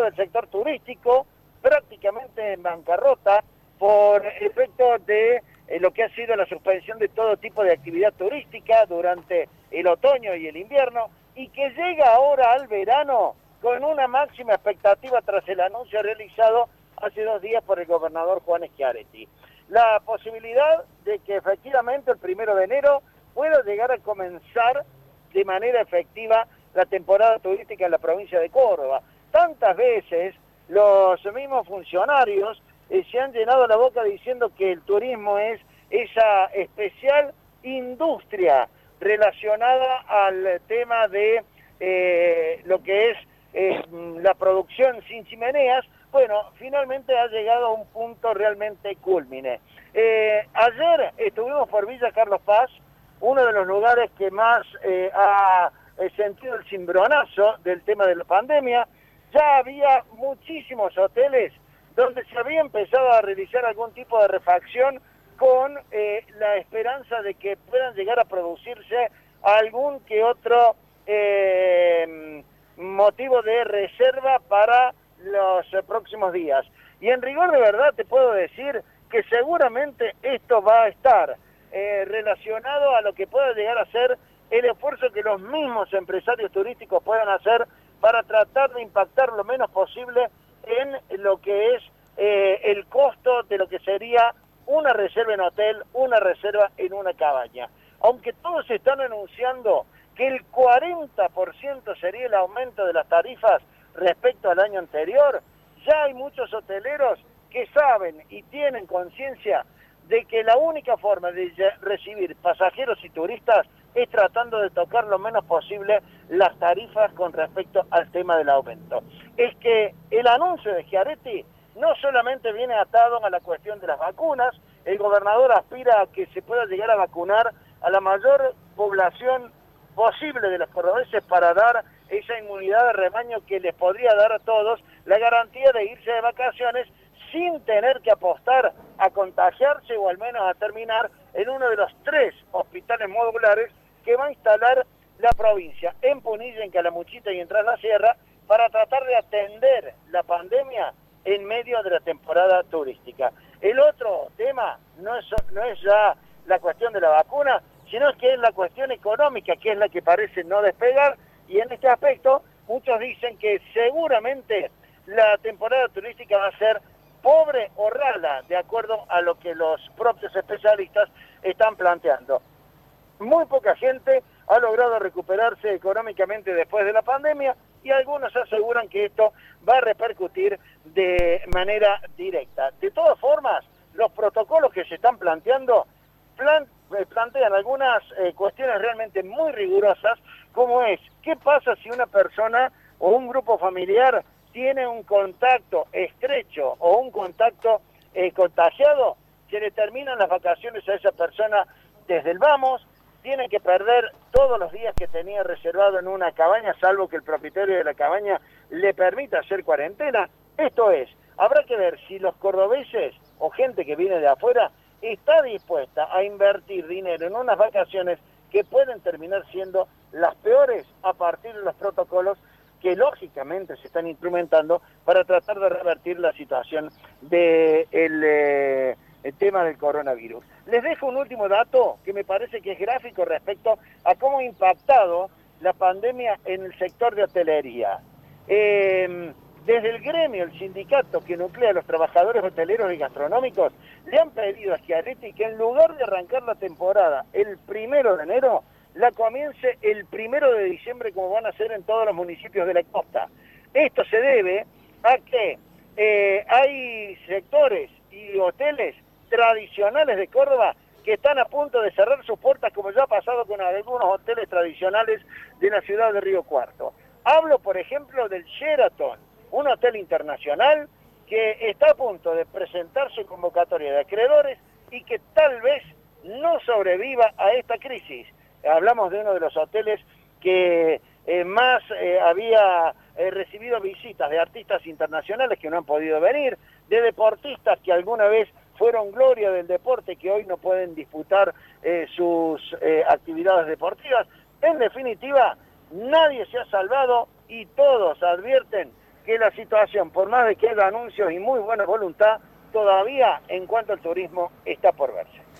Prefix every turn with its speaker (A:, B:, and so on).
A: del sector turístico prácticamente en bancarrota por efecto de eh, lo que ha sido la suspensión de todo tipo de actividad turística durante el otoño y el invierno y que llega ahora al verano con una máxima expectativa tras el anuncio realizado hace dos días por el gobernador Juan Schiaretti. La posibilidad de que efectivamente el primero de enero pueda llegar a comenzar de manera efectiva la temporada turística en la provincia de Córdoba. Tantas veces los mismos funcionarios eh, se han llenado la boca diciendo que el turismo es esa especial industria relacionada al tema de eh, lo que es eh, la producción sin chimeneas, bueno, finalmente ha llegado a un punto realmente culmine. ayer estuvimos por Villa Carlos Paz, uno de los lugares que más ha sentido el cimbronazo del tema de la pandemia. Ya había muchísimos hoteles donde se había empezado a realizar algún tipo de refacción con eh, la esperanza de que puedan llegar a producirse algún que otro eh, motivo de reserva para los próximos días. Y en rigor de verdad te puedo decir que seguramente esto va a estar eh, relacionado a lo que pueda llegar a ser el esfuerzo que los mismos empresarios turísticos puedan hacer para tratar de impactar lo menos posible en lo que es eh, el costo de lo que sería una reserva en hotel, una reserva en una cabaña. Aunque todos están anunciando que el 40% sería el aumento de las tarifas respecto al año anterior, ya hay muchos hoteleros que saben y tienen conciencia de que la única forma de recibir pasajeros y turistas es tratando de tocar lo menos posible las tarifas con respecto al tema del aumento. Es que el anuncio de Giaretti no solamente viene atado a la cuestión de las vacunas, el gobernador aspira a que se pueda llegar a vacunar a la mayor población posible de los cordobeses para dar esa inmunidad de rebaño que les podría dar a todos la garantía de irse de vacaciones sin tener que apostar a contagiarse o al menos a terminar en uno de los tres hospitales modulares que va a instalar la provincia, en Punilla, en Calamuchita y en Tras la Sierra, para tratar de atender la pandemia en medio de la temporada turística. El otro tema no es, no es ya la cuestión de la vacuna, sino que es la cuestión económica, que es la que parece no despegar, y en este aspecto muchos dicen que seguramente la temporada turística va a ser pobre o rala, de acuerdo a lo que los propios especialistas están planteando. Muy poca gente ha logrado recuperarse económicamente después de la pandemia y algunos aseguran que esto va a repercutir de manera directa. De todas formas, los protocolos que se están planteando eh, plantean algunas eh, cuestiones realmente muy rigurosas, como es, ¿qué pasa si una persona o un grupo familiar tiene un contacto estrecho o un contacto eh, contagiado? Se le terminan las vacaciones a esa persona desde el vamos, tiene que perder todos los días que tenía reservado en una cabaña, salvo que el propietario de la cabaña le permita hacer cuarentena. Esto es, habrá que ver si los cordobeses o gente que viene de afuera está dispuesta a invertir dinero en unas vacaciones que pueden terminar siendo las peores a partir de los protocolos que lógicamente se están instrumentando para tratar de revertir la situación del de el tema del coronavirus. Les dejo un último dato que me parece que es gráfico respecto a cómo ha impactado la pandemia en el sector de hotelería. Em, desde el gremio, el sindicato que nuclea a los trabajadores hoteleros y gastronómicos, le han pedido a Schiaretti que en lugar de arrancar la temporada el primero de enero, la comience el primero de diciembre como van a hacer en todos los municipios de la costa. Esto se debe a que eh, hay sectores tradicionales de Córdoba que están a punto de cerrar sus puertas, como ya ha pasado con algunos hoteles tradicionales de la ciudad de Río Cuarto. Hablo, por ejemplo, del Sheraton, un hotel internacional que está a punto de presentar su convocatoria de acreedores y que tal vez no sobreviva a esta crisis. Hablamos de uno de los hoteles que eh, más eh, había eh, recibido visitas de artistas internacionales que no han podido venir, de deportistas que alguna vez fueron gloria del deporte que hoy no pueden disputar eh, sus eh, actividades deportivas. En definitiva, nadie se ha salvado y todos advierten que la situación, por más de que haya anuncios y muy buena voluntad, todavía en cuanto al turismo está por verse.